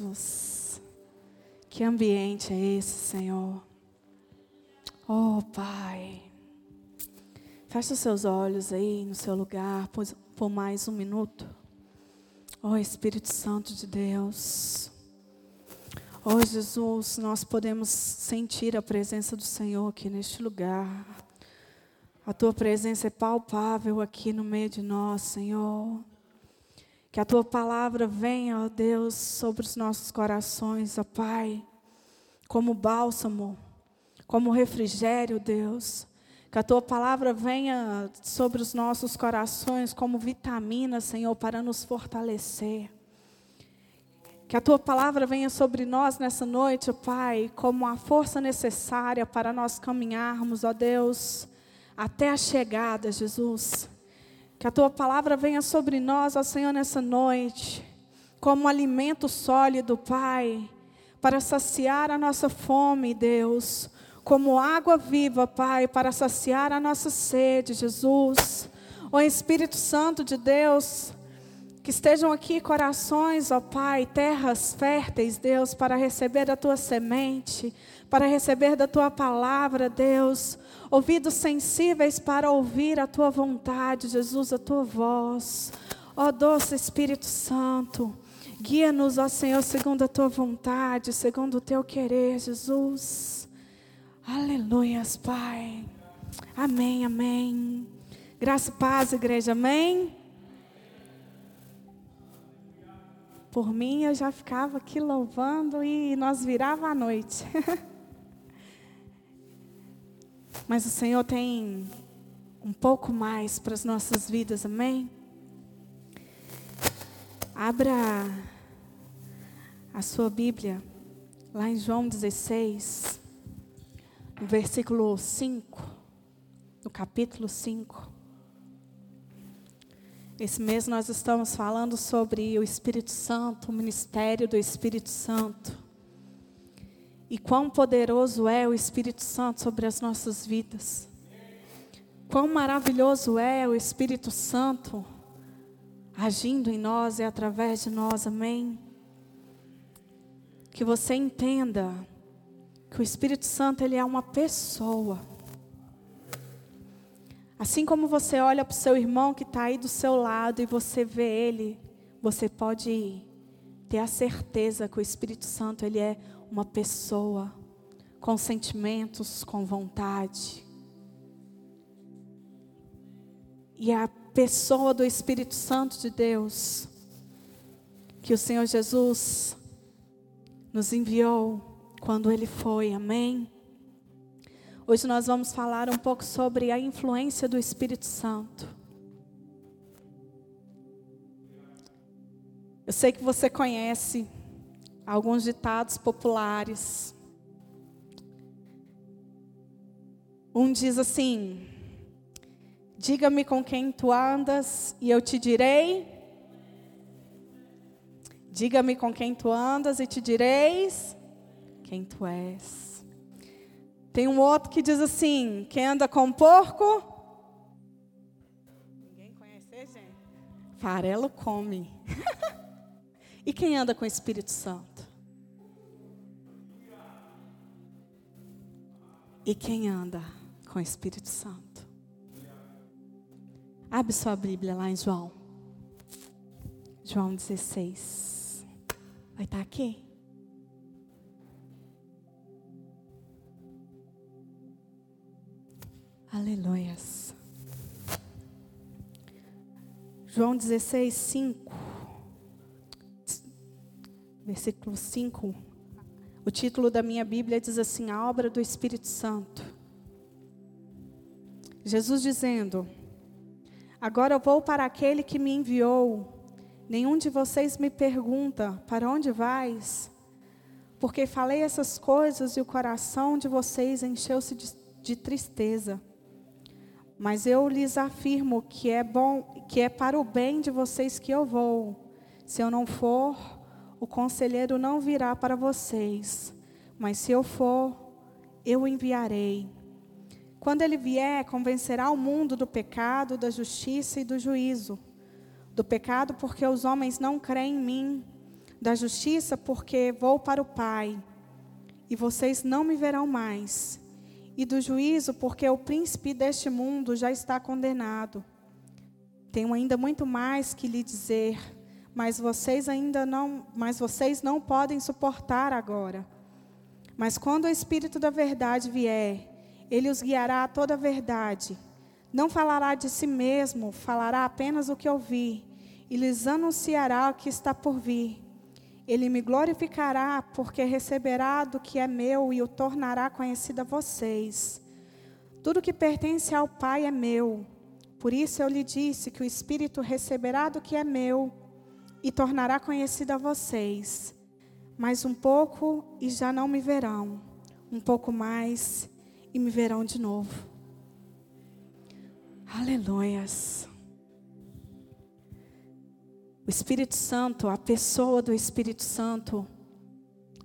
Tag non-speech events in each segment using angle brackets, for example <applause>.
Jesus. Que ambiente é esse, Senhor? Oh, Pai. Feche os seus olhos aí no seu lugar por, mais um minuto. Oh, Espírito Santo de Deus. Oh, Jesus, nós podemos sentir a presença do Senhor aqui neste lugar. A tua presença é palpável aqui no meio de nós, Senhor. Que a tua palavra venha, ó Deus, sobre os nossos corações, ó Pai, como bálsamo, como refrigério, Deus. Que a tua palavra venha sobre os nossos corações como vitamina, Senhor, para nos fortalecer. Que a tua palavra venha sobre nós nessa noite, ó Pai, como a força necessária para nós caminharmos, ó Deus, até a chegada, Jesus. Que a tua palavra venha sobre nós, ó Senhor, nessa noite, como alimento sólido, Pai, para saciar a nossa fome, Deus, como água viva, Pai, para saciar a nossa sede, Jesus. Ó Espírito Santo de Deus, que estejam aqui corações, ó Pai, terras férteis, Deus, para receber da tua semente, para receber da tua palavra, Deus ouvidos sensíveis para ouvir a tua vontade, Jesus, a tua voz. Ó doce Espírito Santo, guia-nos, ó Senhor, segundo a tua vontade, segundo o teu querer, Jesus. Aleluias, Pai. Amém, amém. Graça e paz, igreja, amém. Por mim, eu já ficava aqui louvando e nós virava a noite. <laughs> Mas o Senhor tem um pouco mais para as nossas vidas, amém? Abra a sua Bíblia, lá em João 16, no versículo 5, no capítulo 5. Esse mês nós estamos falando sobre o Espírito Santo, o ministério do Espírito Santo. E quão poderoso é o Espírito Santo sobre as nossas vidas. Quão maravilhoso é o Espírito Santo agindo em nós e através de nós, amém? Que você entenda que o Espírito Santo ele é uma pessoa. Assim como você olha para o seu irmão que está aí do seu lado e você vê ele, você pode ter a certeza que o Espírito Santo ele é uma pessoa com sentimentos, com vontade. E a pessoa do Espírito Santo de Deus, que o Senhor Jesus nos enviou quando Ele foi, amém? Hoje nós vamos falar um pouco sobre a influência do Espírito Santo. Eu sei que você conhece alguns ditados populares. Um diz assim: Diga-me com quem tu andas e eu te direi. Diga-me com quem tu andas e te direis quem tu és. Tem um outro que diz assim: Quem anda com porco? Ninguém conhece, gente? Farelo come. <laughs> e quem anda com o Espírito Santo? E quem anda com o Espírito Santo? Abre sua Bíblia lá em João. João 16. Vai estar aqui? Aleluias. João 16, 5. Versículo 5 o título da minha Bíblia diz assim: A obra do Espírito Santo. Jesus dizendo: Agora eu vou para aquele que me enviou. Nenhum de vocês me pergunta: Para onde vais? Porque falei essas coisas e o coração de vocês encheu-se de, de tristeza. Mas eu lhes afirmo que é bom, que é para o bem de vocês que eu vou. Se eu não for, o conselheiro não virá para vocês, mas se eu for, eu o enviarei. Quando ele vier, convencerá o mundo do pecado, da justiça e do juízo. Do pecado, porque os homens não creem em mim. da justiça, porque vou para o Pai, e vocês não me verão mais, e do juízo, porque o príncipe deste mundo já está condenado. Tenho ainda muito mais que lhe dizer, mas vocês ainda não, mas vocês não podem suportar agora. Mas quando o Espírito da verdade vier, ele os guiará a toda a verdade. Não falará de si mesmo, falará apenas o que ouvir, e lhes anunciará o que está por vir. Ele me glorificará, porque receberá do que é meu e o tornará conhecido a vocês. Tudo que pertence ao Pai é meu. Por isso eu lhe disse que o Espírito receberá do que é meu e tornará conhecido a vocês. Mais um pouco e já não me verão. Um pouco mais e me verão de novo. Aleluias. O Espírito Santo, a pessoa do Espírito Santo,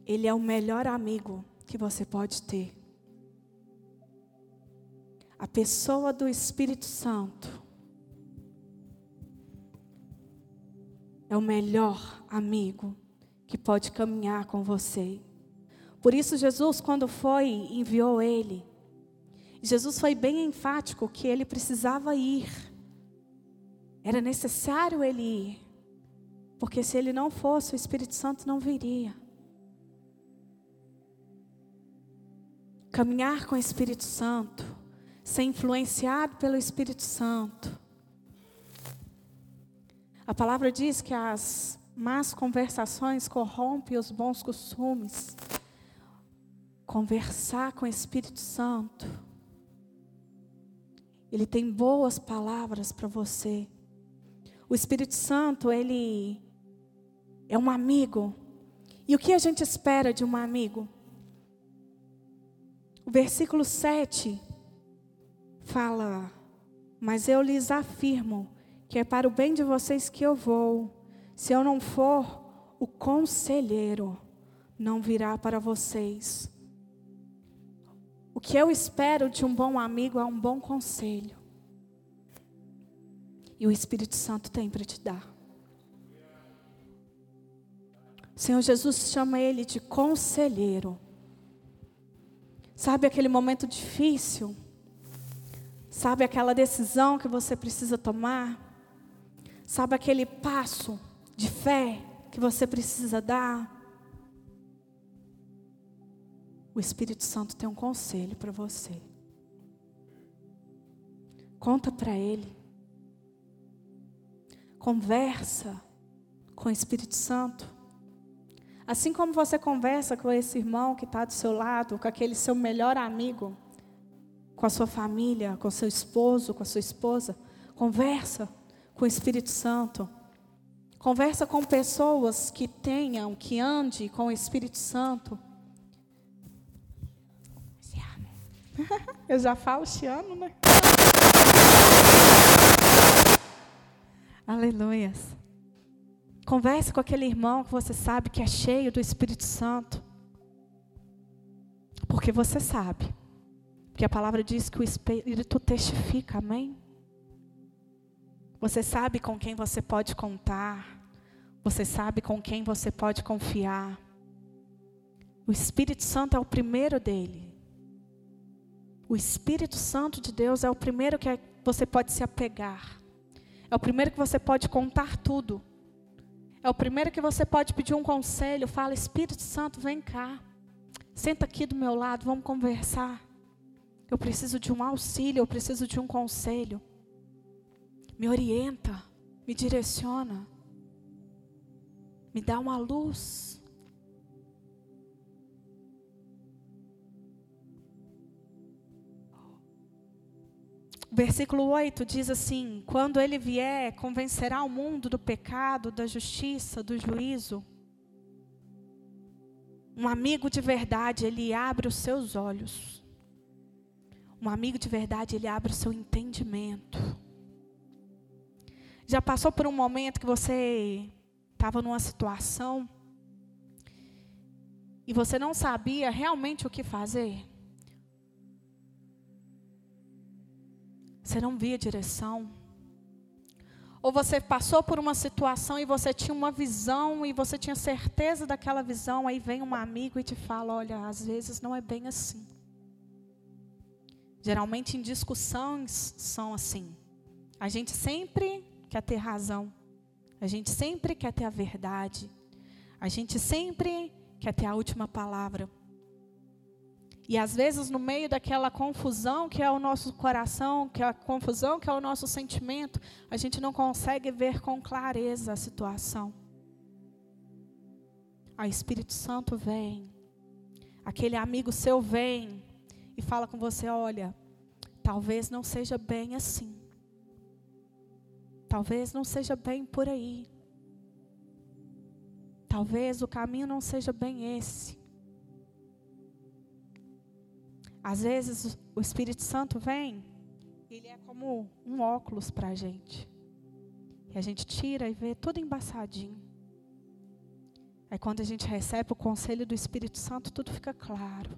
ele é o melhor amigo que você pode ter. A pessoa do Espírito Santo é o melhor amigo que pode caminhar com você. Por isso, Jesus, quando foi, enviou ele. Jesus foi bem enfático que ele precisava ir. Era necessário ele ir. Porque se ele não fosse, o Espírito Santo não viria. Caminhar com o Espírito Santo ser influenciado pelo Espírito Santo. A palavra diz que as más conversações corrompem os bons costumes. Conversar com o Espírito Santo. Ele tem boas palavras para você. O Espírito Santo, ele é um amigo. E o que a gente espera de um amigo? O versículo 7 fala: Mas eu lhes afirmo que é para o bem de vocês que eu vou. Se eu não for, o conselheiro não virá para vocês. O que eu espero de um bom amigo é um bom conselho. E o Espírito Santo tem para te dar. O Senhor Jesus chama ele de conselheiro. Sabe aquele momento difícil? Sabe aquela decisão que você precisa tomar? Sabe aquele passo de fé que você precisa dar? O Espírito Santo tem um conselho para você. Conta para Ele. Conversa com o Espírito Santo. Assim como você conversa com esse irmão que está do seu lado, com aquele seu melhor amigo com a sua família, com seu esposo, com a sua esposa. Conversa com o Espírito Santo. Conversa com pessoas que tenham, que ande com o Espírito Santo. Eu já falo Chiano, né? Aleluias. Converse com aquele irmão que você sabe que é cheio do Espírito Santo. Porque você sabe porque a palavra diz que o Espírito testifica, amém? Você sabe com quem você pode contar. Você sabe com quem você pode confiar. O Espírito Santo é o primeiro dele. O Espírito Santo de Deus é o primeiro que você pode se apegar. É o primeiro que você pode contar tudo. É o primeiro que você pode pedir um conselho. Fala, Espírito Santo, vem cá. Senta aqui do meu lado, vamos conversar. Eu preciso de um auxílio, eu preciso de um conselho. Me orienta, me direciona, me dá uma luz. O versículo 8 diz assim: Quando ele vier, convencerá o mundo do pecado, da justiça, do juízo. Um amigo de verdade, ele abre os seus olhos. Um amigo de verdade, ele abre o seu entendimento. Já passou por um momento que você estava numa situação e você não sabia realmente o que fazer? Você não via direção? Ou você passou por uma situação e você tinha uma visão e você tinha certeza daquela visão, aí vem um amigo e te fala: olha, às vezes não é bem assim. Geralmente em discussões são assim. A gente sempre quer ter razão. A gente sempre quer ter a verdade. A gente sempre quer ter a última palavra. E às vezes, no meio daquela confusão que é o nosso coração, que é a confusão que é o nosso sentimento, a gente não consegue ver com clareza a situação. O Espírito Santo vem, aquele amigo seu vem e fala com você: olha, talvez não seja bem assim. Talvez não seja bem por aí. Talvez o caminho não seja bem esse. Às vezes o Espírito Santo vem, ele é como um óculos para a gente. E a gente tira e vê tudo embaçadinho. Aí quando a gente recebe o conselho do Espírito Santo, tudo fica claro,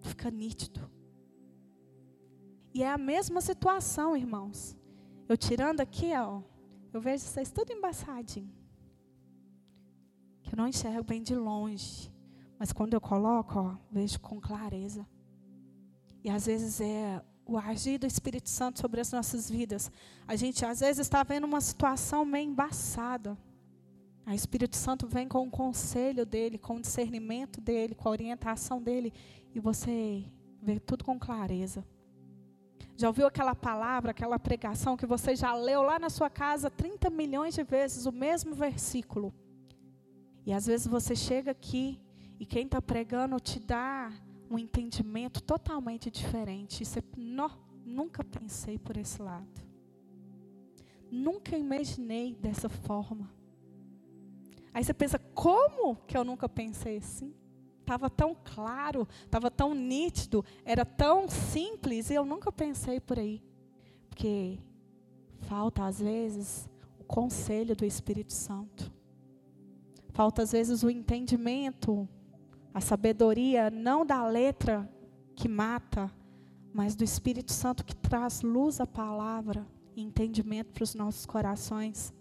fica nítido. E é a mesma situação, irmãos. Eu tirando aqui, ó, eu vejo vocês tudo embaçadinho. Que eu não enxergo bem de longe. Mas quando eu coloco, ó, vejo com clareza. E às vezes é o agir do Espírito Santo sobre as nossas vidas. A gente às vezes está vendo uma situação meio embaçada. O Espírito Santo vem com o conselho dele, com o discernimento dele, com a orientação dele, e você vê tudo com clareza. Já ouviu aquela palavra, aquela pregação que você já leu lá na sua casa 30 milhões de vezes o mesmo versículo? E às vezes você chega aqui e quem está pregando te dá um entendimento totalmente diferente. Você, não, nunca pensei por esse lado. Nunca imaginei dessa forma. Aí você pensa, como que eu nunca pensei assim? Estava tão claro, estava tão nítido, era tão simples e eu nunca pensei por aí. Porque falta às vezes o conselho do Espírito Santo. Falta às vezes o entendimento a sabedoria não da letra que mata, mas do Espírito Santo que traz luz à palavra e entendimento para os nossos corações.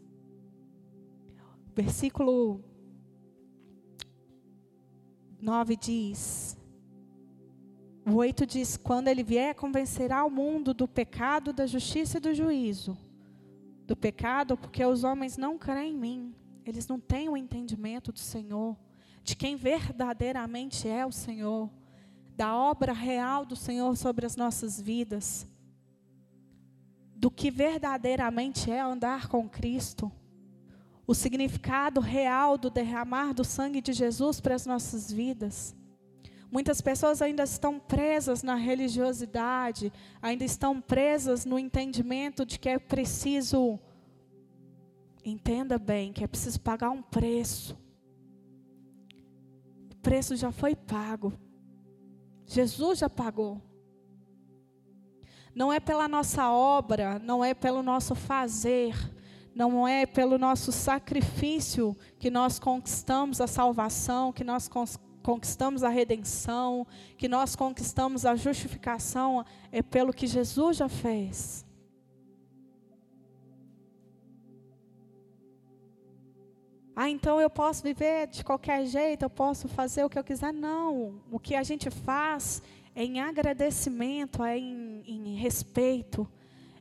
Versículo 9 diz: o 8 diz: Quando ele vier, convencerá o mundo do pecado, da justiça e do juízo. Do pecado, porque os homens não creem em mim, eles não têm o entendimento do Senhor de quem verdadeiramente é o Senhor, da obra real do Senhor sobre as nossas vidas, do que verdadeiramente é andar com Cristo, o significado real do derramar do sangue de Jesus para as nossas vidas. Muitas pessoas ainda estão presas na religiosidade, ainda estão presas no entendimento de que é preciso, entenda bem, que é preciso pagar um preço preço já foi pago. Jesus já pagou. Não é pela nossa obra, não é pelo nosso fazer, não é pelo nosso sacrifício que nós conquistamos a salvação, que nós conquistamos a redenção, que nós conquistamos a justificação, é pelo que Jesus já fez. Ah, então eu posso viver de qualquer jeito, eu posso fazer o que eu quiser. Não. O que a gente faz é em agradecimento, é em, em respeito,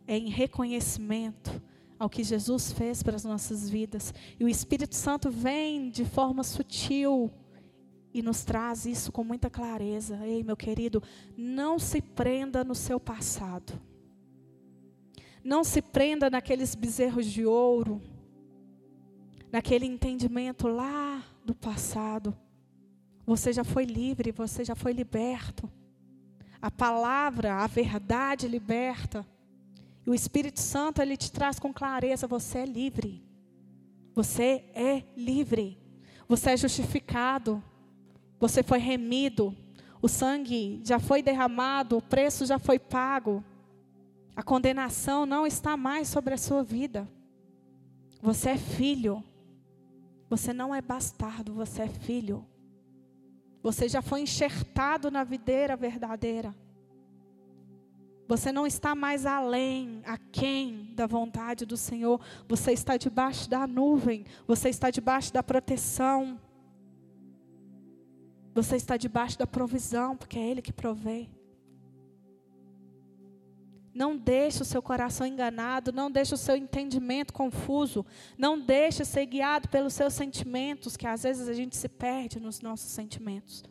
é em reconhecimento ao que Jesus fez para as nossas vidas. E o Espírito Santo vem de forma sutil e nos traz isso com muita clareza. Ei, meu querido, não se prenda no seu passado. Não se prenda naqueles bezerros de ouro naquele entendimento lá do passado. Você já foi livre, você já foi liberto. A palavra, a verdade liberta. E o Espírito Santo ele te traz com clareza: você é livre. Você é livre. Você é justificado. Você foi remido. O sangue já foi derramado, o preço já foi pago. A condenação não está mais sobre a sua vida. Você é filho. Você não é bastardo, você é filho. Você já foi enxertado na videira verdadeira. Você não está mais além, aquém da vontade do Senhor. Você está debaixo da nuvem. Você está debaixo da proteção. Você está debaixo da provisão, porque é Ele que provê. Não deixe o seu coração enganado, não deixe o seu entendimento confuso, não deixe ser guiado pelos seus sentimentos, que às vezes a gente se perde nos nossos sentimentos.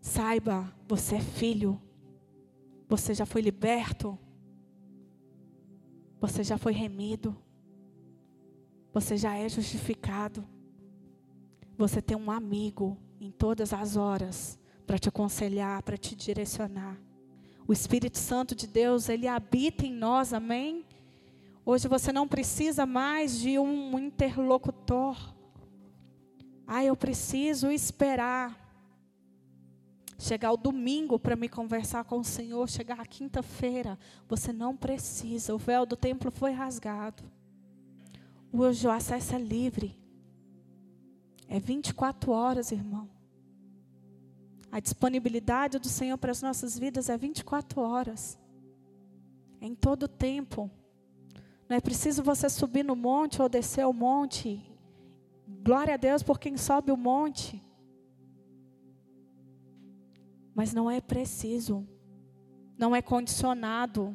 Saiba, você é filho. Você já foi liberto. Você já foi remido. Você já é justificado. Você tem um amigo em todas as horas para te aconselhar, para te direcionar. O Espírito Santo de Deus, ele habita em nós, amém? Hoje você não precisa mais de um interlocutor. Ah, eu preciso esperar chegar o domingo para me conversar com o Senhor, chegar a quinta-feira. Você não precisa, o véu do templo foi rasgado. Hoje o acesso é livre. É 24 horas, irmão. A disponibilidade do Senhor para as nossas vidas é 24 horas. É em todo tempo. Não é preciso você subir no monte ou descer o monte. Glória a Deus por quem sobe o monte. Mas não é preciso, não é condicionado.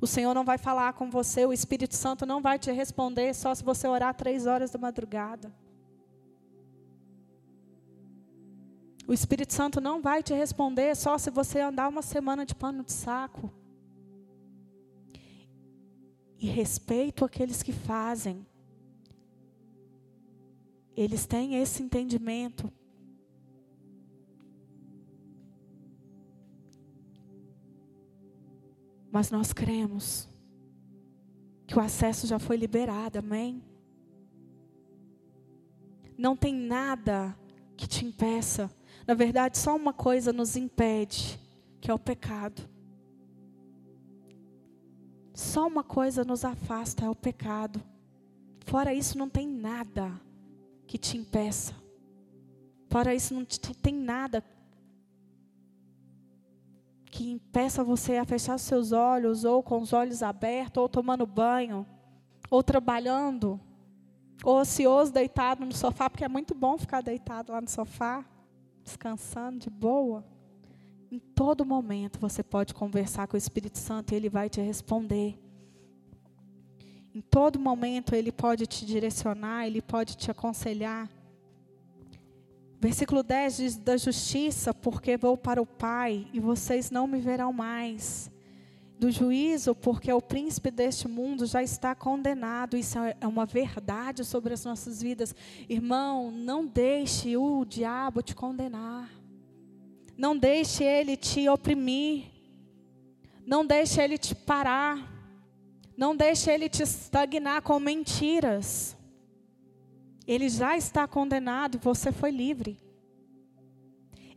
O Senhor não vai falar com você, o Espírito Santo não vai te responder só se você orar três horas da madrugada. O Espírito Santo não vai te responder só se você andar uma semana de pano de saco. E respeito aqueles que fazem. Eles têm esse entendimento. Mas nós cremos que o acesso já foi liberado, amém? Não tem nada que te impeça. Na verdade, só uma coisa nos impede, que é o pecado. Só uma coisa nos afasta, é o pecado. Fora isso, não tem nada que te impeça. Fora isso, não tem nada que impeça você a fechar seus olhos, ou com os olhos abertos, ou tomando banho, ou trabalhando, ou ocioso deitado no sofá, porque é muito bom ficar deitado lá no sofá, descansando de boa. Em todo momento você pode conversar com o Espírito Santo e ele vai te responder. Em todo momento ele pode te direcionar, ele pode te aconselhar. Versículo 10 diz: Da justiça, porque vou para o Pai e vocês não me verão mais. Do juízo, porque o príncipe deste mundo já está condenado. Isso é uma verdade sobre as nossas vidas. Irmão, não deixe o diabo te condenar. Não deixe ele te oprimir. Não deixe ele te parar. Não deixe ele te estagnar com mentiras. Ele já está condenado, você foi livre.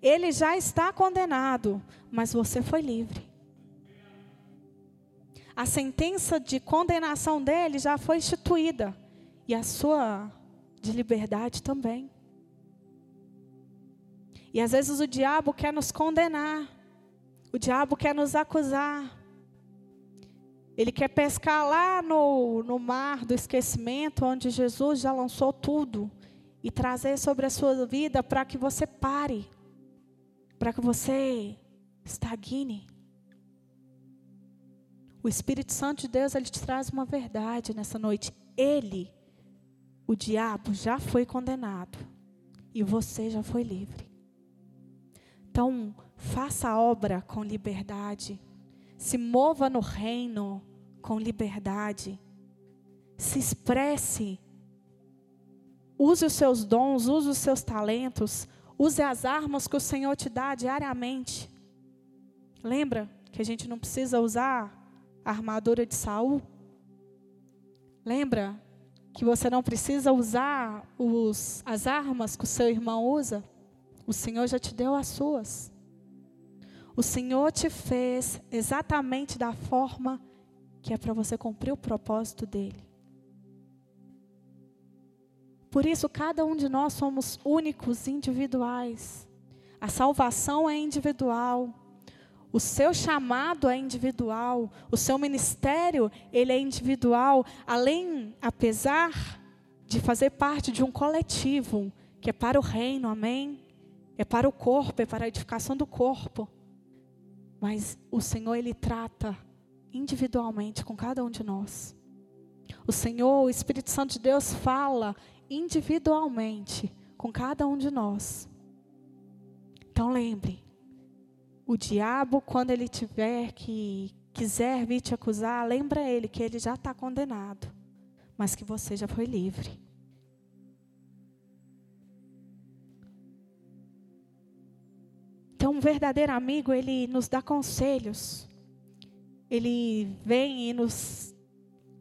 Ele já está condenado, mas você foi livre. A sentença de condenação dele já foi instituída e a sua de liberdade também. E às vezes o diabo quer nos condenar, o diabo quer nos acusar, ele quer pescar lá no, no mar do esquecimento, onde Jesus já lançou tudo, e trazer sobre a sua vida para que você pare, para que você estagne. O Espírito Santo de Deus, ele te traz uma verdade nessa noite. Ele, o diabo, já foi condenado e você já foi livre. Então, faça a obra com liberdade. Se mova no reino com liberdade. Se expresse. Use os seus dons, use os seus talentos, use as armas que o Senhor te dá diariamente. Lembra que a gente não precisa usar a armadura de Saul? Lembra que você não precisa usar os, as armas que o seu irmão usa? O Senhor já te deu as suas. O Senhor te fez exatamente da forma que é para você cumprir o propósito dele. Por isso, cada um de nós somos únicos, individuais. A salvação é individual. O seu chamado é individual, o seu ministério, ele é individual, além, apesar de fazer parte de um coletivo, que é para o reino, amém? É para o corpo, é para a edificação do corpo. Mas o Senhor, Ele trata individualmente com cada um de nós. O Senhor, o Espírito Santo de Deus, fala individualmente com cada um de nós. Então lembre, o diabo, quando ele tiver que quiser vir te acusar, lembra ele que ele já está condenado, mas que você já foi livre. Então, um verdadeiro amigo, ele nos dá conselhos. Ele vem e nos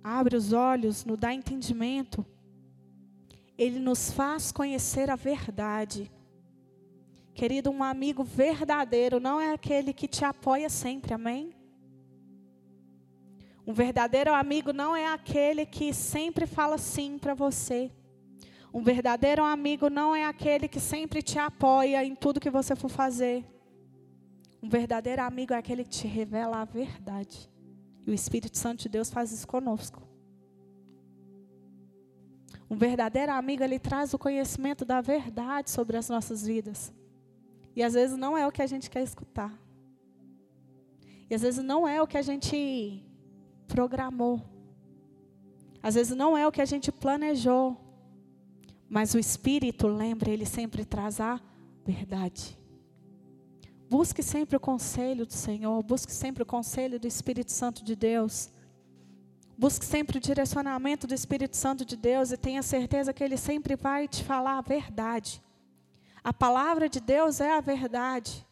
abre os olhos, nos dá entendimento. Ele nos faz conhecer a verdade. Querido, um amigo verdadeiro não é aquele que te apoia sempre, amém? Um verdadeiro amigo não é aquele que sempre fala sim para você. Um verdadeiro amigo não é aquele que sempre te apoia em tudo que você for fazer. Um verdadeiro amigo é aquele que te revela a verdade. E o Espírito Santo de Deus faz isso conosco. Um verdadeiro amigo, ele traz o conhecimento da verdade sobre as nossas vidas. E às vezes não é o que a gente quer escutar. E às vezes não é o que a gente programou. Às vezes não é o que a gente planejou. Mas o Espírito, lembra, ele sempre traz a verdade. Busque sempre o conselho do Senhor, busque sempre o conselho do Espírito Santo de Deus. Busque sempre o direcionamento do Espírito Santo de Deus e tenha certeza que ele sempre vai te falar a verdade. A palavra de Deus é a verdade.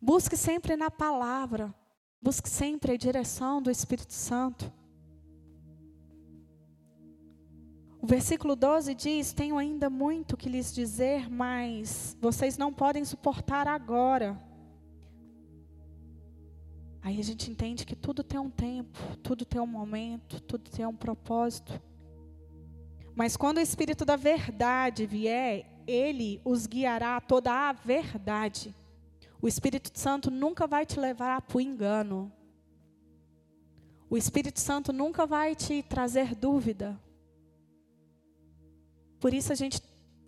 Busque sempre na palavra. Busque sempre a direção do Espírito Santo. O versículo 12 diz: Tenho ainda muito que lhes dizer, mas vocês não podem suportar agora. Aí a gente entende que tudo tem um tempo, tudo tem um momento, tudo tem um propósito. Mas quando o Espírito da verdade vier, ele os guiará a toda a verdade. O Espírito Santo nunca vai te levar para o engano. O Espírito Santo nunca vai te trazer dúvida. Por isso a gente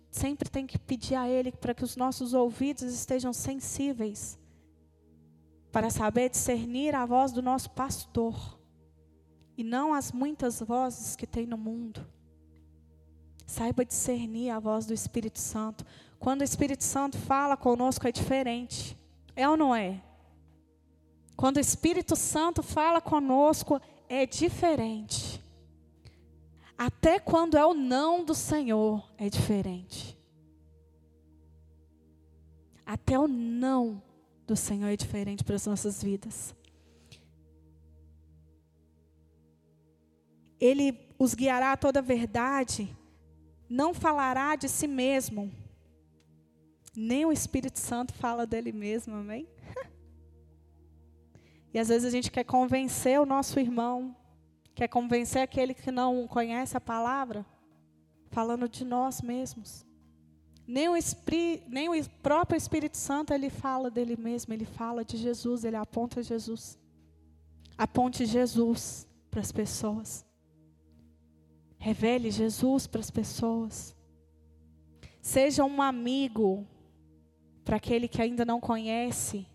sempre tem que pedir a Ele para que os nossos ouvidos estejam sensíveis, para saber discernir a voz do nosso pastor, e não as muitas vozes que tem no mundo. Saiba discernir a voz do Espírito Santo. Quando o Espírito Santo fala conosco é diferente. É ou não é? Quando o Espírito Santo fala conosco é diferente. Até quando é o não do Senhor é diferente. Até o não do Senhor é diferente para as nossas vidas. Ele os guiará a toda a verdade não falará de si mesmo. Nem o Espírito Santo fala dele mesmo, amém? <laughs> e às vezes a gente quer convencer o nosso irmão, quer convencer aquele que não conhece a palavra, falando de nós mesmos. Nem o, nem o próprio Espírito Santo ele fala dele mesmo, ele fala de Jesus, ele aponta Jesus. Aponte Jesus para as pessoas. Revele Jesus para as pessoas. Seja um amigo para aquele que ainda não conhece,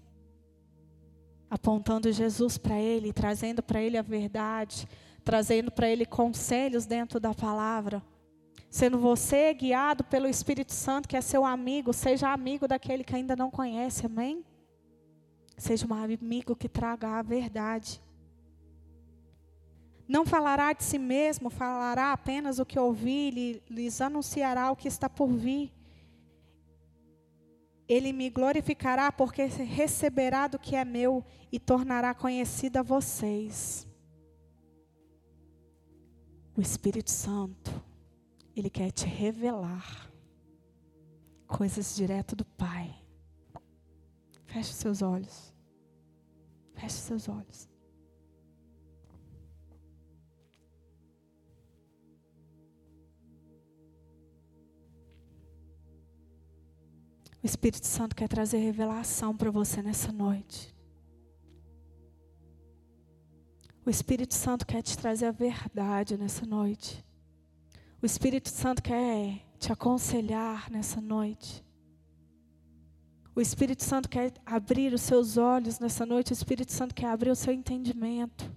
apontando Jesus para ele, trazendo para ele a verdade, trazendo para ele conselhos dentro da palavra. Sendo você guiado pelo Espírito Santo, que é seu amigo, seja amigo daquele que ainda não conhece, amém? Seja um amigo que traga a verdade. Não falará de si mesmo, falará apenas o que ouvir, lhes anunciará o que está por vir. Ele me glorificará porque receberá do que é meu e tornará conhecida a vocês. O Espírito Santo, ele quer te revelar coisas direto do Pai. Feche seus olhos. Feche seus olhos. O Espírito Santo quer trazer revelação para você nessa noite. O Espírito Santo quer te trazer a verdade nessa noite. O Espírito Santo quer te aconselhar nessa noite. O Espírito Santo quer abrir os seus olhos nessa noite. O Espírito Santo quer abrir o seu entendimento.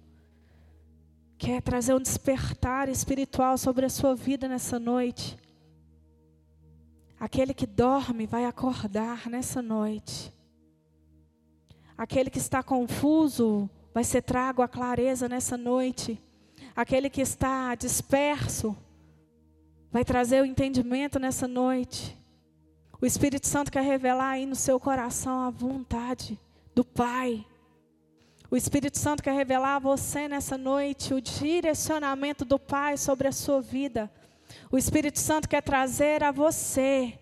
Quer trazer um despertar espiritual sobre a sua vida nessa noite. Aquele que dorme vai acordar nessa noite. Aquele que está confuso vai ser trago à clareza nessa noite. Aquele que está disperso vai trazer o entendimento nessa noite. O Espírito Santo quer revelar aí no seu coração a vontade do Pai. O Espírito Santo quer revelar a você nessa noite o direcionamento do Pai sobre a sua vida. O Espírito Santo quer trazer a você,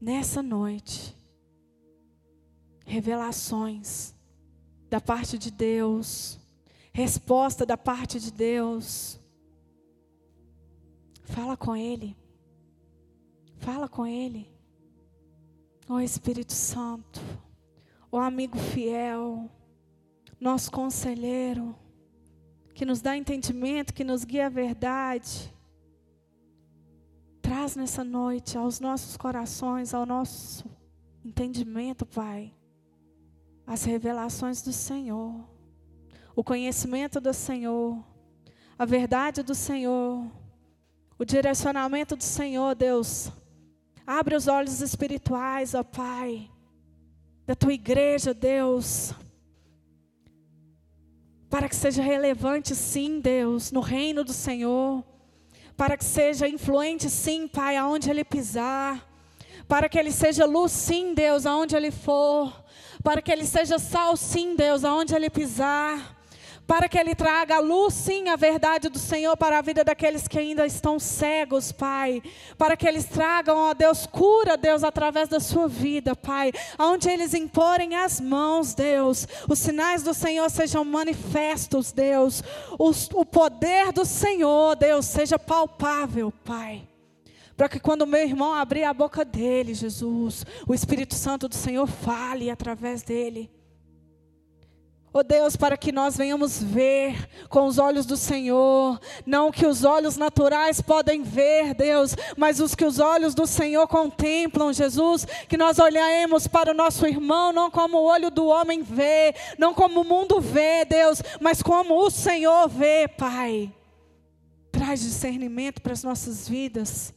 nessa noite, revelações da parte de Deus, resposta da parte de Deus. Fala com Ele. Fala com Ele. Ó oh, Espírito Santo, ó oh, amigo fiel, nosso conselheiro, que nos dá entendimento, que nos guia a verdade. Traz nessa noite aos nossos corações, ao nosso entendimento, Pai, as revelações do Senhor, o conhecimento do Senhor, a verdade do Senhor, o direcionamento do Senhor, Deus. Abre os olhos espirituais, ó Pai, da tua igreja, Deus, para que seja relevante, sim, Deus, no reino do Senhor para que seja influente, sim, Pai, aonde Ele pisar, para que Ele seja luz, sim, Deus, aonde Ele for, para que Ele seja sal, sim, Deus, aonde Ele pisar para que Ele traga a luz, sim, a verdade do Senhor para a vida daqueles que ainda estão cegos, Pai. Para que eles tragam, ó Deus, cura, Deus, através da sua vida, Pai. Onde eles imporem as mãos, Deus, os sinais do Senhor sejam manifestos, Deus. Os, o poder do Senhor, Deus, seja palpável, Pai. Para que quando meu irmão abrir a boca dele, Jesus, o Espírito Santo do Senhor fale através dele. Oh Deus, para que nós venhamos ver com os olhos do Senhor, não que os olhos naturais podem ver, Deus, mas os que os olhos do Senhor contemplam, Jesus, que nós olhemos para o nosso irmão, não como o olho do homem vê, não como o mundo vê, Deus, mas como o Senhor vê, Pai. Traz discernimento para as nossas vidas.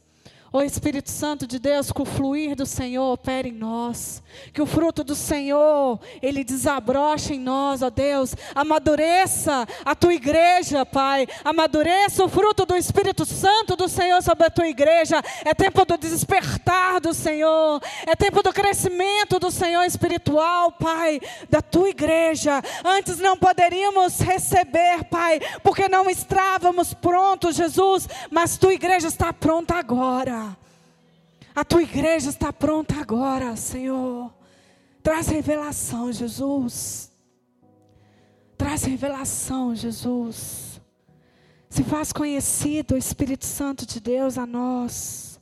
Ó Espírito Santo de Deus, que o fluir do Senhor opere em nós. Que o fruto do Senhor, ele desabroche em nós, ó Deus. Amadureça a tua igreja, Pai. Amadureça o fruto do Espírito Santo do Senhor sobre a tua igreja. É tempo do despertar do Senhor. É tempo do crescimento do Senhor espiritual, Pai, da tua igreja. Antes não poderíamos receber, Pai, porque não estávamos prontos, Jesus. Mas tua igreja está pronta agora. A tua igreja está pronta agora, Senhor. Traz revelação, Jesus. Traz revelação, Jesus. Se faz conhecido o Espírito Santo de Deus a nós.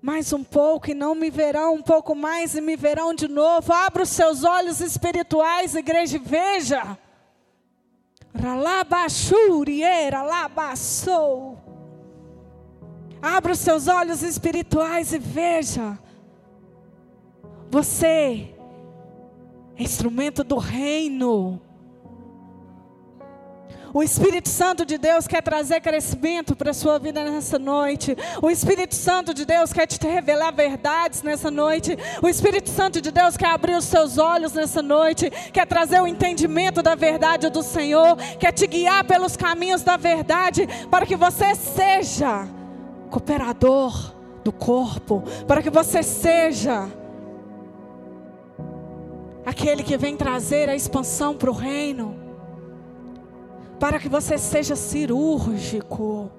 Mais um pouco e não me verão, um pouco mais e me verão de novo. Abra os seus olhos espirituais, igreja, e veja. Ralabachuriera, labassou. Abra os seus olhos espirituais e veja. Você é instrumento do reino. O Espírito Santo de Deus quer trazer crescimento para a sua vida nessa noite. O Espírito Santo de Deus quer te revelar verdades nessa noite. O Espírito Santo de Deus quer abrir os seus olhos nessa noite. Quer trazer o entendimento da verdade do Senhor. Quer te guiar pelos caminhos da verdade. Para que você seja cooperador do corpo, para que você seja aquele que vem trazer a expansão para o reino, para que você seja cirúrgico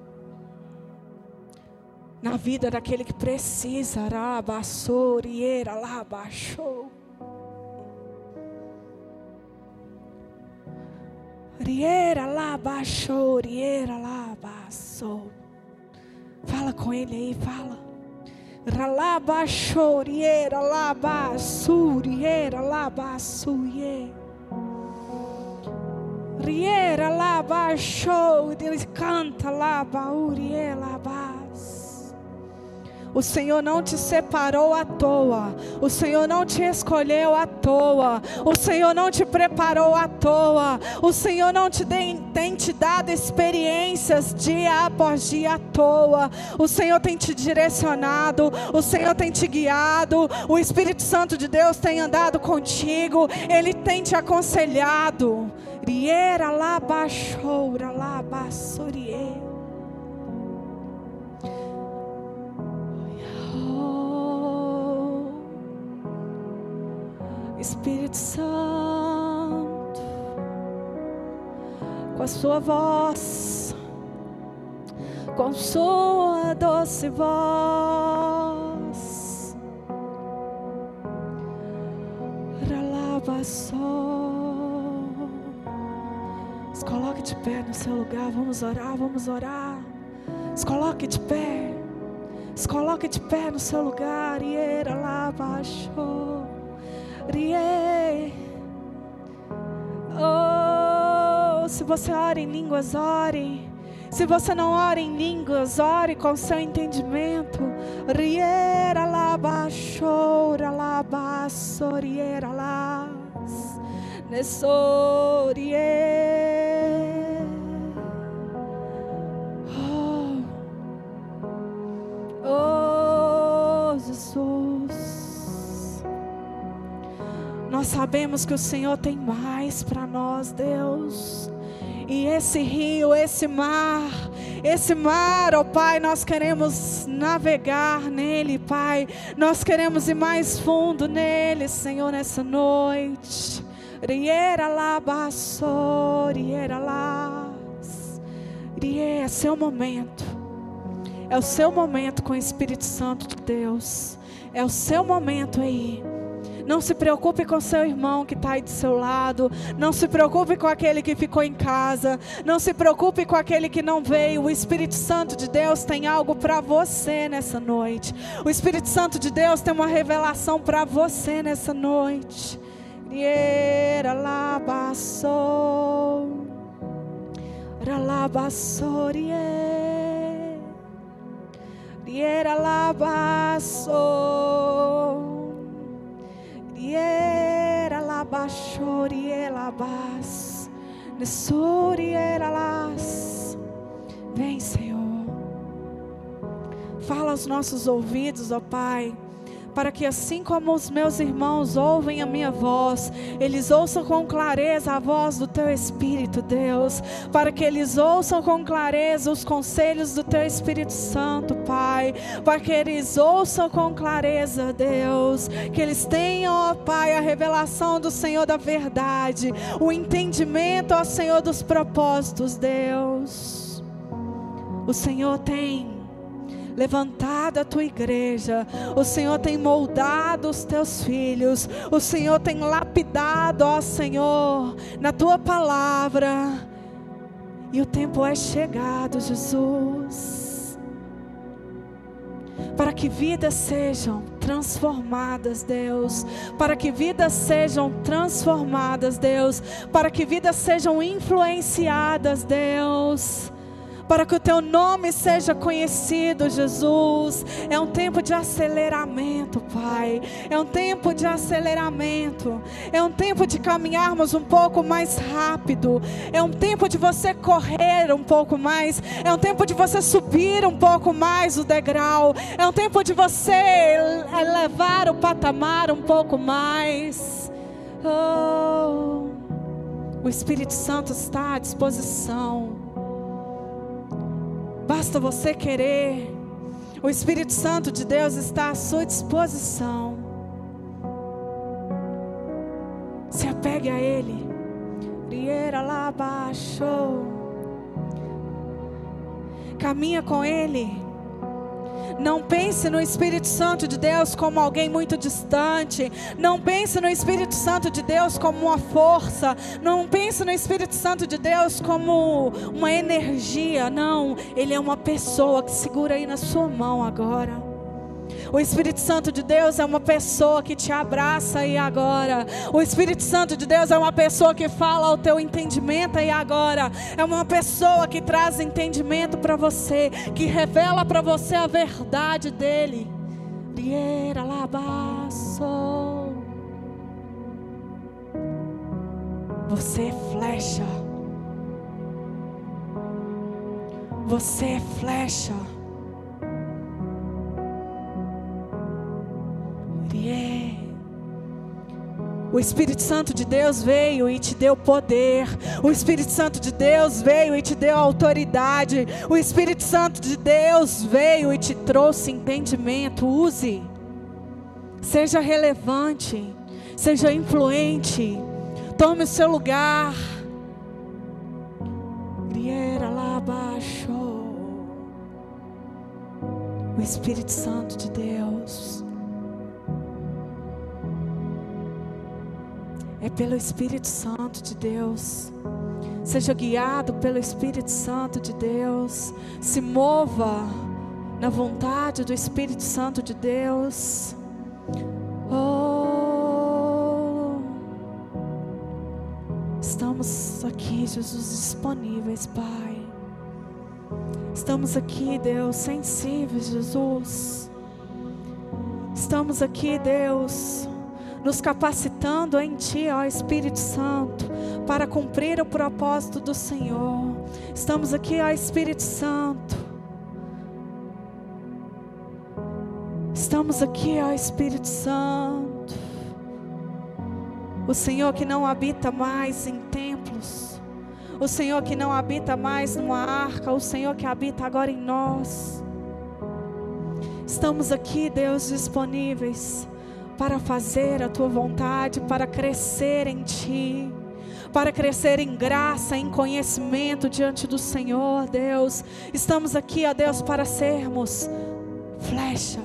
na vida daquele que precisa, rabassoriera, labaixou. Riera, labaixou, riera, labassou. Fala com ele aí, fala. Ralaba choriera, laba suriera, laba suie. Riera, laba show, canta, laba urie, labas. O Senhor não te separou à toa. O Senhor não te escolheu à toa. O Senhor não te preparou à toa. O Senhor não te tem, tem te dado experiências dia após dia à toa. O Senhor tem te direcionado. O Senhor tem te guiado. O Espírito Santo de Deus tem andado contigo. Ele tem te aconselhado. Riera lá baixoura lá bassorie. Espírito Santo, com a sua voz, com sua doce voz, Ralabassou. Se coloque de pé no seu lugar, vamos orar, vamos orar. Se coloque de pé, se coloque de pé no seu lugar, e era lá baixou. Oh, se você ora em línguas, ore. Se você não ora em línguas, ore com seu entendimento. Riera laba chora laba soriera las nesorie. Oh, oh Nós sabemos que o Senhor tem mais para nós, Deus. E esse rio, esse mar, esse mar, ó oh Pai, nós queremos navegar nele, Pai. Nós queremos ir mais fundo nele, Senhor, nessa noite. Riera lá, baço, riera lá. É seu momento. É o seu momento com o Espírito Santo de Deus. É o seu momento aí. Não se preocupe com seu irmão que está aí do seu lado. Não se preocupe com aquele que ficou em casa. Não se preocupe com aquele que não veio. O Espírito Santo de Deus tem algo para você nessa noite. O Espírito Santo de Deus tem uma revelação para você nessa noite. Riera labassou. Ralabassorier. Riera labassou. Riera labachorielabas. Nessorielalas. Vem, Senhor. Fala aos nossos ouvidos, ó Pai para que assim como os meus irmãos ouvem a minha voz, eles ouçam com clareza a voz do teu Espírito, Deus, para que eles ouçam com clareza os conselhos do teu Espírito Santo, Pai, para que eles ouçam com clareza, Deus, que eles tenham, ó Pai, a revelação do Senhor da verdade, o entendimento, ó Senhor, dos propósitos, Deus. O Senhor tem levantado a tua igreja, o Senhor tem moldado os teus filhos, o Senhor tem lapidado, ó Senhor, na tua palavra. E o tempo é chegado, Jesus, para que vidas sejam transformadas, Deus, para que vidas sejam transformadas, Deus, para que vidas sejam influenciadas, Deus para que o teu nome seja conhecido, Jesus. É um tempo de aceleramento, Pai. É um tempo de aceleramento. É um tempo de caminharmos um pouco mais rápido. É um tempo de você correr um pouco mais. É um tempo de você subir um pouco mais o degrau. É um tempo de você elevar o patamar um pouco mais. Oh, o Espírito Santo está à disposição. Basta você querer. O Espírito Santo de Deus está à sua disposição. Se apegue a Ele. Riera lá baixou. Caminha com Ele. Não pense no Espírito Santo de Deus como alguém muito distante. Não pense no Espírito Santo de Deus como uma força. Não pense no Espírito Santo de Deus como uma energia. Não, ele é uma pessoa que segura aí na sua mão agora. O Espírito Santo de Deus é uma pessoa que te abraça aí agora. O Espírito Santo de Deus é uma pessoa que fala ao teu entendimento aí agora. É uma pessoa que traz entendimento para você, que revela para você a verdade dele. Riera labaço. Você é flecha. Você é flecha. O Espírito Santo de Deus veio e te deu poder. O Espírito Santo de Deus veio e te deu autoridade. O Espírito Santo de Deus veio e te trouxe entendimento. Use. Seja relevante. Seja influente. Tome o seu lugar. Griera lá abaixo. O Espírito Santo de Deus é pelo Espírito Santo de Deus. Seja guiado pelo Espírito Santo de Deus. Se mova na vontade do Espírito Santo de Deus. Oh, estamos aqui, Jesus, disponíveis, Pai. Estamos aqui, Deus, sensíveis, Jesus. Estamos aqui, Deus nos capacitando em Ti, ó Espírito Santo, para cumprir o propósito do Senhor. Estamos aqui, ó Espírito Santo. Estamos aqui, ó Espírito Santo. O Senhor que não habita mais em templos. O Senhor que não habita mais numa arca. O Senhor que habita agora em nós. Estamos aqui, Deus, disponíveis para fazer a tua vontade, para crescer em ti, para crescer em graça, em conhecimento diante do Senhor, Deus. Estamos aqui, ó Deus, para sermos flecha,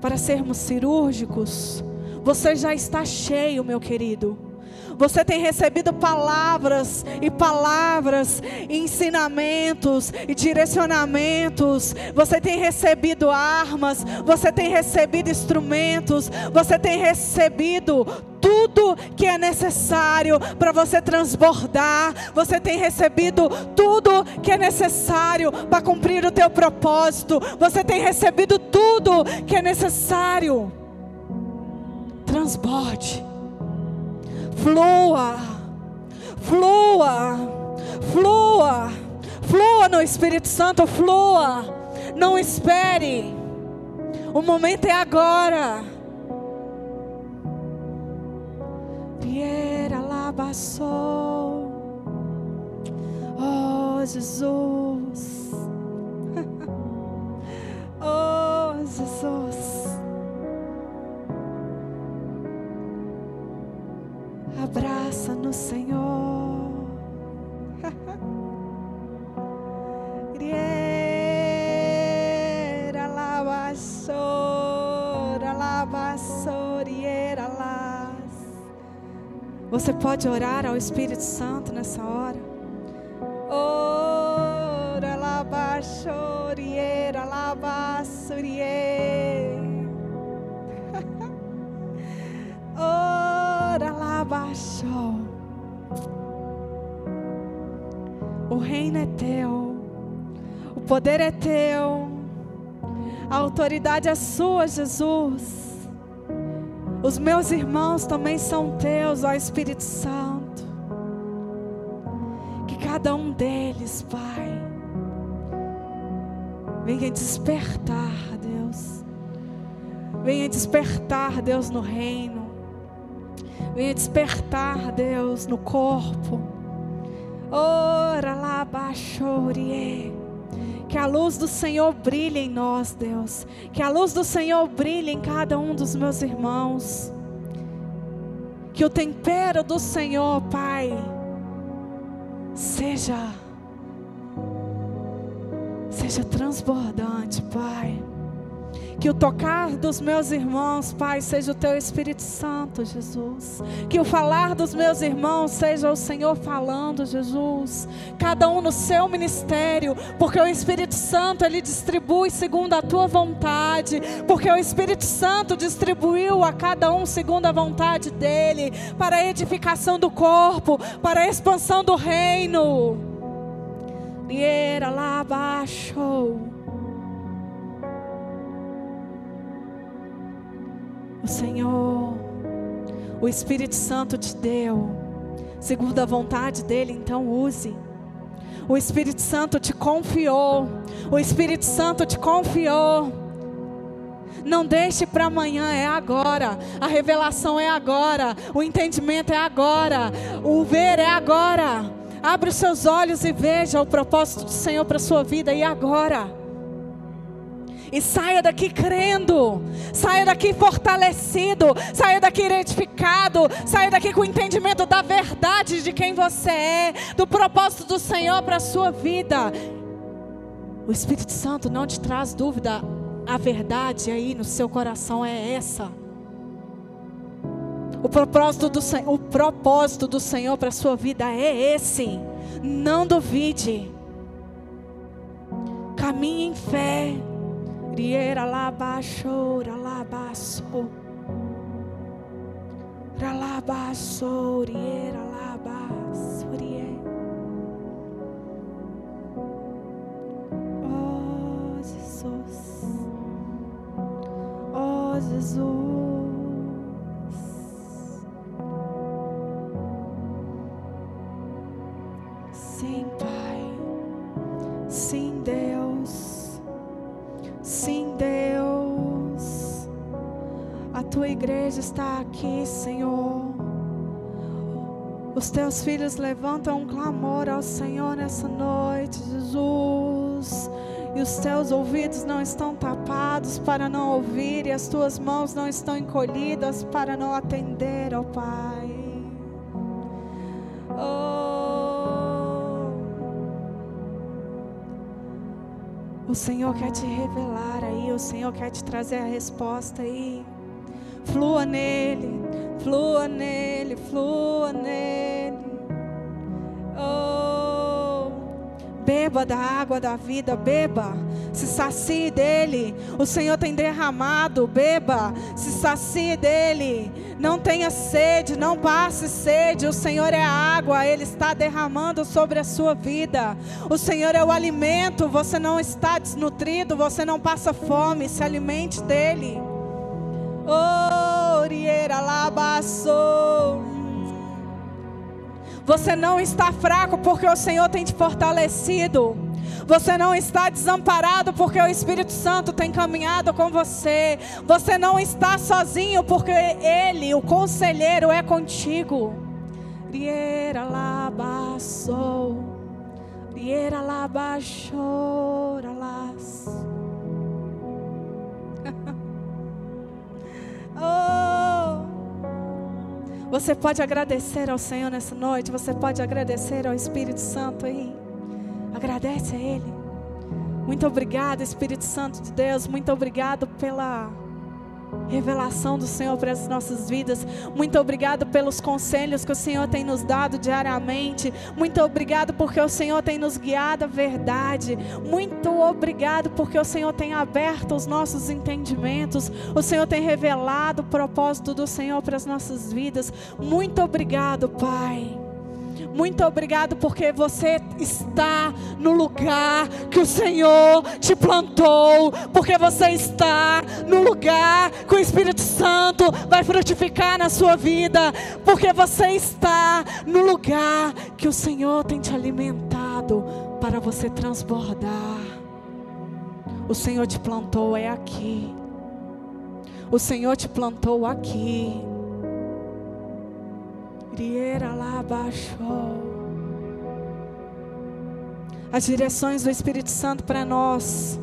para sermos cirúrgicos. Você já está cheio, meu querido. Você tem recebido palavras e palavras, e ensinamentos e direcionamentos. Você tem recebido armas, você tem recebido instrumentos, você tem recebido tudo que é necessário para você transbordar. Você tem recebido tudo que é necessário para cumprir o teu propósito. Você tem recebido tudo que é necessário. Transborde flua, flua, flua, flua no Espírito Santo, flua. Não espere. O momento é agora. Piera labassou. Oh, Jesus. <laughs> oh, Jesus. Abraça no Senhor. <laughs> Riera lavassora, lavassoriera las. Você pode orar ao Espírito Santo nessa hora. Ora lavassoriera, lavassoriera. Abaixou. O reino é teu, o poder é teu, a autoridade é sua, Jesus. Os meus irmãos também são teus, ó Espírito Santo. Que cada um deles, Pai, venha despertar, Deus. Venha despertar, Deus, no reino. Venha despertar, Deus, no corpo. Ora lá, baixorie. Que a luz do Senhor brilhe em nós, Deus. Que a luz do Senhor brilhe em cada um dos meus irmãos. Que o tempero do Senhor, Pai, seja seja transbordante, Pai. Que o tocar dos meus irmãos, Pai, seja o teu Espírito Santo, Jesus. Que o falar dos meus irmãos seja o Senhor falando, Jesus. Cada um no seu ministério, porque o Espírito Santo ele distribui segundo a tua vontade, porque o Espírito Santo distribuiu a cada um segundo a vontade dele, para a edificação do corpo, para a expansão do reino. Liera lá abaixo. O Senhor, o Espírito Santo te deu, segundo a vontade dEle, então use. O Espírito Santo te confiou, o Espírito Santo te confiou. Não deixe para amanhã, é agora. A revelação é agora. O entendimento é agora. O ver é agora. Abre os seus olhos e veja o propósito do Senhor para sua vida e agora. E saia daqui crendo, saia daqui fortalecido, saia daqui identificado, saia daqui com o entendimento da verdade de quem você é, do propósito do Senhor para a sua vida. O Espírito Santo não te traz dúvida, a verdade aí no seu coração é essa. O propósito do, o propósito do Senhor para a sua vida é esse. Não duvide. Caminhe em fé. Riera labaixo, ralabaço. Ralabaço, riera labaço, Oh, Jesus. Oh, Jesus. Tua igreja está aqui, Senhor. Os teus filhos levantam um clamor ao Senhor nessa noite, Jesus. E os teus ouvidos não estão tapados para não ouvir, e as tuas mãos não estão encolhidas para não atender, ó Pai. Oh. O Senhor quer te revelar aí, o Senhor quer te trazer a resposta aí. Flua nele, flua nele, flua nele. Oh, beba da água da vida, beba. Se sacie dele. O Senhor tem derramado, beba. Se sacie dele. Não tenha sede, não passe sede. O Senhor é a água, ele está derramando sobre a sua vida. O Senhor é o alimento, você não está desnutrido, você não passa fome. Se alimente dele. Oh, Você não está fraco porque o Senhor tem te fortalecido. Você não está desamparado porque o Espírito Santo tem caminhado com você. Você não está sozinho porque Ele, o conselheiro, é contigo. Riera labaçou. Riera labaxoralas. Oh! Você pode agradecer ao Senhor nessa noite, você pode agradecer ao Espírito Santo aí. Agradece a Ele. Muito obrigado, Espírito Santo de Deus. Muito obrigado pela revelação do Senhor para as nossas vidas. Muito obrigado pelos conselhos que o Senhor tem nos dado diariamente. Muito obrigado porque o Senhor tem nos guiado à verdade. Muito obrigado porque o Senhor tem aberto os nossos entendimentos. O Senhor tem revelado o propósito do Senhor para as nossas vidas. Muito obrigado, Pai. Muito obrigado porque você está no lugar que o Senhor te plantou, porque você está no lugar que o Espírito Santo vai frutificar na sua vida, porque você está no lugar que o Senhor tem te alimentado para você transbordar. O Senhor te plantou é aqui. O Senhor te plantou aqui. As direções do Espírito Santo para nós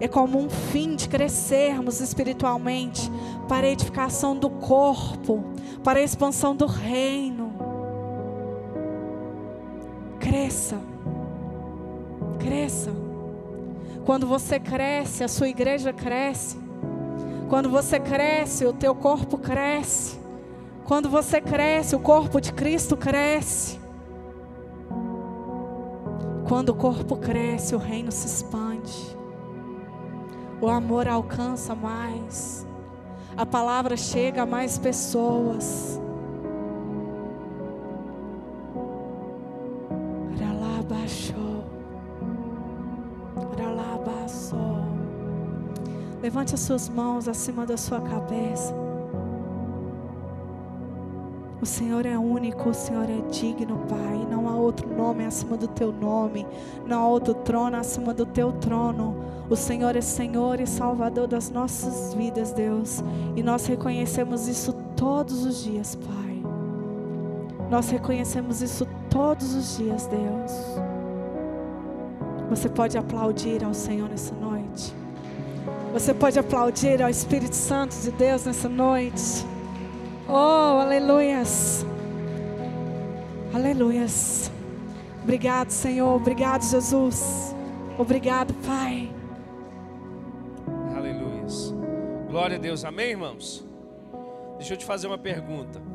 é como um fim de crescermos espiritualmente para a edificação do corpo, para a expansão do reino. Cresça, cresça. Quando você cresce, a sua igreja cresce. Quando você cresce, o teu corpo cresce. Quando você cresce, o corpo de Cristo cresce. Quando o corpo cresce, o reino se expande. O amor alcança mais. A palavra chega a mais pessoas. Levante as suas mãos acima da sua cabeça. O Senhor é único, o Senhor é digno, Pai. Não há outro nome acima do teu nome, não há outro trono acima do teu trono. O Senhor é Senhor e Salvador das nossas vidas, Deus. E nós reconhecemos isso todos os dias, Pai. Nós reconhecemos isso todos os dias, Deus. Você pode aplaudir ao Senhor nessa noite. Você pode aplaudir ao Espírito Santo de Deus nessa noite. Oh, aleluias. Aleluias. Obrigado, Senhor. Obrigado, Jesus. Obrigado, Pai. Aleluias. Glória a Deus. Amém, irmãos? Deixa eu te fazer uma pergunta.